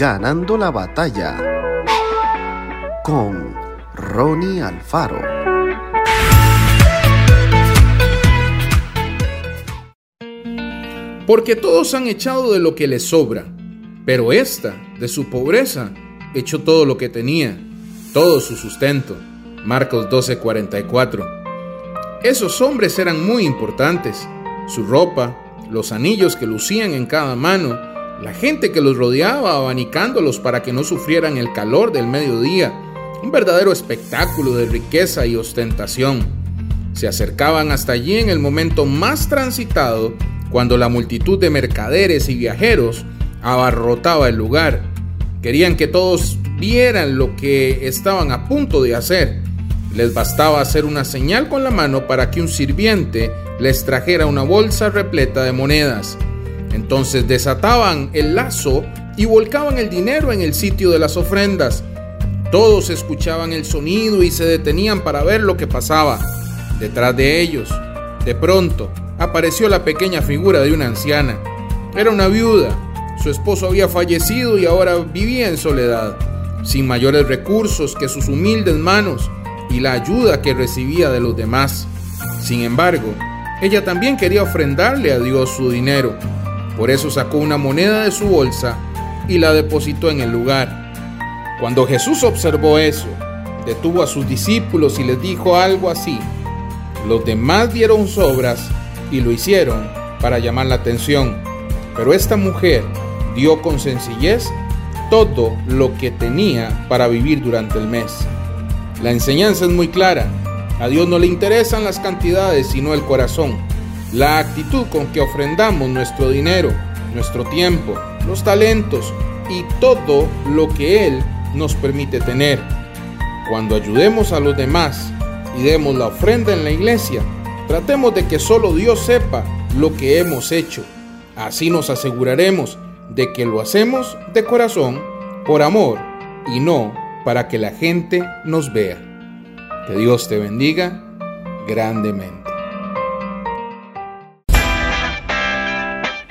Ganando la batalla con Ronnie Alfaro. Porque todos han echado de lo que les sobra, pero esta, de su pobreza, echó todo lo que tenía, todo su sustento. Marcos 12:44. Esos hombres eran muy importantes. Su ropa, los anillos que lucían en cada mano, la gente que los rodeaba abanicándolos para que no sufrieran el calor del mediodía, un verdadero espectáculo de riqueza y ostentación. Se acercaban hasta allí en el momento más transitado, cuando la multitud de mercaderes y viajeros abarrotaba el lugar. Querían que todos vieran lo que estaban a punto de hacer. Les bastaba hacer una señal con la mano para que un sirviente les trajera una bolsa repleta de monedas. Entonces desataban el lazo y volcaban el dinero en el sitio de las ofrendas. Todos escuchaban el sonido y se detenían para ver lo que pasaba. Detrás de ellos, de pronto, apareció la pequeña figura de una anciana. Era una viuda. Su esposo había fallecido y ahora vivía en soledad, sin mayores recursos que sus humildes manos y la ayuda que recibía de los demás. Sin embargo, ella también quería ofrendarle a Dios su dinero. Por eso sacó una moneda de su bolsa y la depositó en el lugar. Cuando Jesús observó eso, detuvo a sus discípulos y les dijo algo así. Los demás dieron sobras y lo hicieron para llamar la atención, pero esta mujer dio con sencillez todo lo que tenía para vivir durante el mes. La enseñanza es muy clara. A Dios no le interesan las cantidades, sino el corazón. La actitud con que ofrendamos nuestro dinero, nuestro tiempo, los talentos y todo lo que Él nos permite tener. Cuando ayudemos a los demás y demos la ofrenda en la iglesia, tratemos de que solo Dios sepa lo que hemos hecho. Así nos aseguraremos de que lo hacemos de corazón, por amor y no para que la gente nos vea. Que Dios te bendiga grandemente.